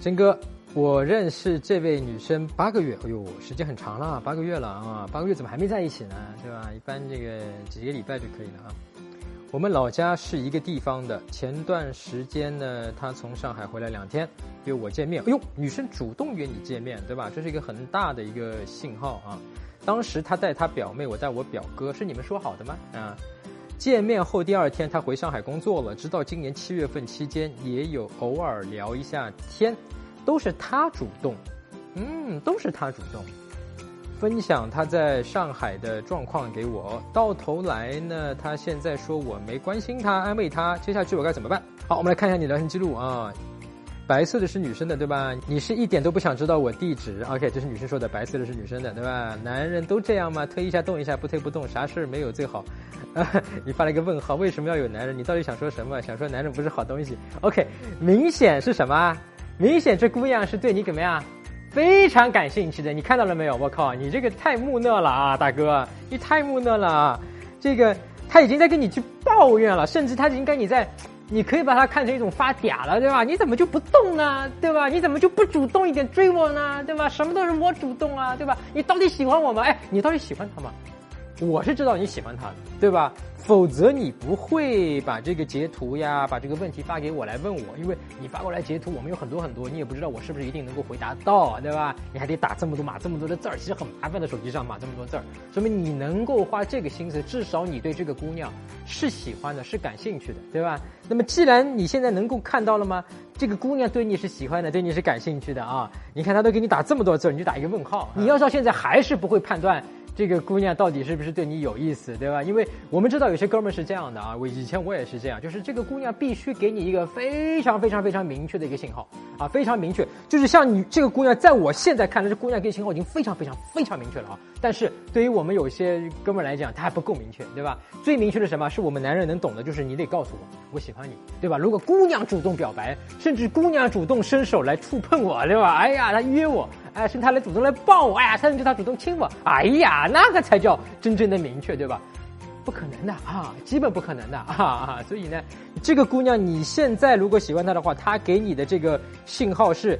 真哥，我认识这位女生八个月，哎呦，时间很长了，八个月了啊，八个月怎么还没在一起呢？对吧？一般这个几个礼拜就可以了啊。我们老家是一个地方的，前段时间呢，她从上海回来两天，约我见面。哎呦，女生主动约你见面，对吧？这是一个很大的一个信号啊。当时她带她表妹，我带我表哥，是你们说好的吗？啊。见面后第二天，他回上海工作了。直到今年七月份期间，也有偶尔聊一下天，都是他主动，嗯，都是他主动分享他在上海的状况给我。到头来呢，他现在说我没关心他，安慰他。接下去我该怎么办？好，我们来看一下你聊天记录啊。白色的是女生的，对吧？你是一点都不想知道我地址？OK，这是女生说的，白色的是女生的，对吧？男人都这样吗？推一下动一下，不推不动，啥事儿没有最好。你发了一个问号，为什么要有男人？你到底想说什么？想说男人不是好东西？OK，明显是什么？明显这姑娘是对你怎么样？非常感兴趣的。你看到了没有？我靠，你这个太木讷了啊，大哥，你太木讷了啊！这个他已经在跟你去抱怨了，甚至他已经跟你在。你可以把它看成一种发嗲了，对吧？你怎么就不动呢？对吧？你怎么就不主动一点追我呢？对吧？什么都是我主动啊，对吧？你到底喜欢我吗？哎，你到底喜欢他吗？我是知道你喜欢他的，对吧？否则你不会把这个截图呀，把这个问题发给我来问我，因为你发过来截图，我们有很多很多，你也不知道我是不是一定能够回答到，对吧？你还得打这么多码，这么多的字儿，其实很麻烦的。手机上码这么多字儿，说明你能够花这个心思，至少你对这个姑娘是喜欢的，是感兴趣的，对吧？那么既然你现在能够看到了吗？这个姑娘对你是喜欢的，对你是感兴趣的啊！你看她都给你打这么多字儿，你就打一个问号。你要到现在还是不会判断。这个姑娘到底是不是对你有意思，对吧？因为我们知道有些哥们是这样的啊，我以前我也是这样，就是这个姑娘必须给你一个非常非常非常明确的一个信号啊，非常明确，就是像你这个姑娘，在我现在看来，这姑娘给信号已经非常非常非常明确了啊。但是对于我们有些哥们来讲，他还不够明确，对吧？最明确的什么是我们男人能懂的，就是你得告诉我，我喜欢你，对吧？如果姑娘主动表白，甚至姑娘主动伸手来触碰我，对吧？哎呀，她约我。哎，是他来主动来抱我，哎呀，甚至他主动亲我，哎呀，那个才叫真正的明确，对吧？不可能的啊，基本不可能的啊啊，所以呢，这个姑娘你现在如果喜欢她的话，她给你的这个信号是。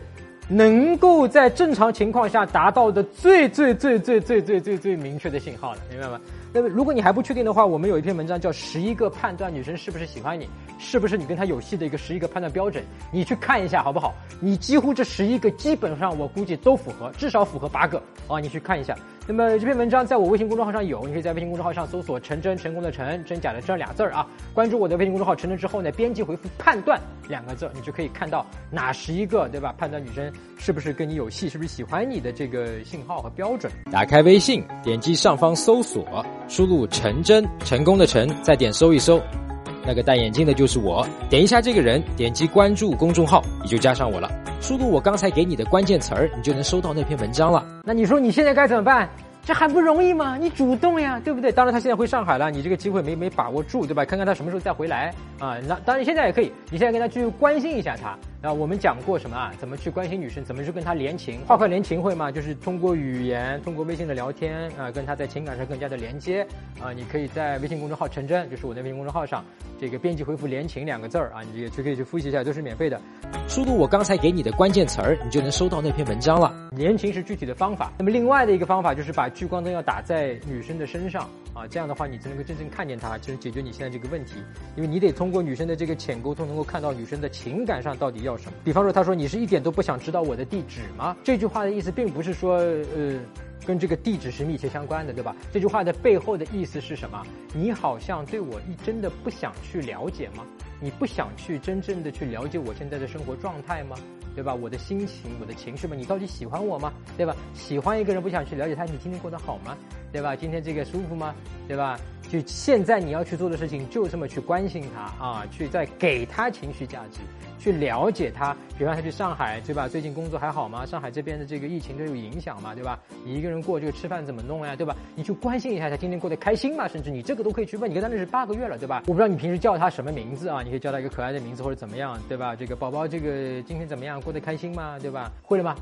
能够在正常情况下达到的最最最最最最最最明确的信号了，明白吗？那么如果你还不确定的话，我们有一篇文章叫《十一个判断女生是不是喜欢你，是不是你跟她有戏的一个十一个判断标准》，你去看一下好不好？你几乎这十一个基本上我估计都符合，至少符合八个啊，你去看一下。那么这篇文章在我微信公众号上有，你可以在微信公众号上搜索“陈真成功的成真假的真”俩字儿啊，关注我的微信公众号“陈真”之后呢，编辑回复“判断”两个字儿，你就可以看到哪十一个对吧？判断女生是不是跟你有戏，是不是喜欢你的这个信号和标准。打开微信，点击上方搜索，输入“陈真”，成功的成，再点搜一搜。那个戴眼镜的就是我，点一下这个人，点击关注公众号，你就加上我了。输入我刚才给你的关键词儿，你就能收到那篇文章了。那你说你现在该怎么办？这还不容易吗？你主动呀，对不对？当然他现在回上海了，你这个机会没没把握住，对吧？看看他什么时候再回来啊？那当然现在也可以，你现在跟他去关心一下他。啊，我们讲过什么啊？怎么去关心女生？怎么去跟她联情？画块联情会嘛，就是通过语言，通过微信的聊天啊，跟她在情感上更加的连接啊。你可以在微信公众号“陈真”，就是我的微信公众号上，这个编辑回复“联情”两个字儿啊，你也去可以去复习一下，都是免费的。输入我刚才给你的关键词儿，你就能收到那篇文章了。联情是具体的方法，那么另外的一个方法就是把聚光灯要打在女生的身上啊，这样的话你才能够真正看见他，就是解决你现在这个问题。因为你得通过女生的这个浅沟通，能够看到女生的情感上到底要什么。比方说，他说你是一点都不想知道我的地址吗？这句话的意思并不是说，呃，跟这个地址是密切相关的，对吧？这句话的背后的意思是什么？你好像对我一真的不想去了解吗？你不想去真正的去了解我现在的生活状态吗？对吧？我的心情，我的情绪吗？你到底喜欢我吗？对吧？喜欢一个人不想去了解他，你今天过得好吗？对吧？今天这个舒服吗？对吧？就现在你要去做的事情，就这么去关心他啊，去再给他情绪价值，去了解他。比方他去上海，对吧？最近工作还好吗？上海这边的这个疫情都有影响嘛，对吧？你一个人过这个吃饭怎么弄呀？对吧？你去关心一下他今天过得开心吗？甚至你这个都可以去问。你跟他认识八个月了，对吧？我不知道你平时叫他什么名字啊？你可以叫他一个可爱的名字或者怎么样，对吧？这个宝宝，这个今天怎么样？过得开心吗？对吧？会了吗？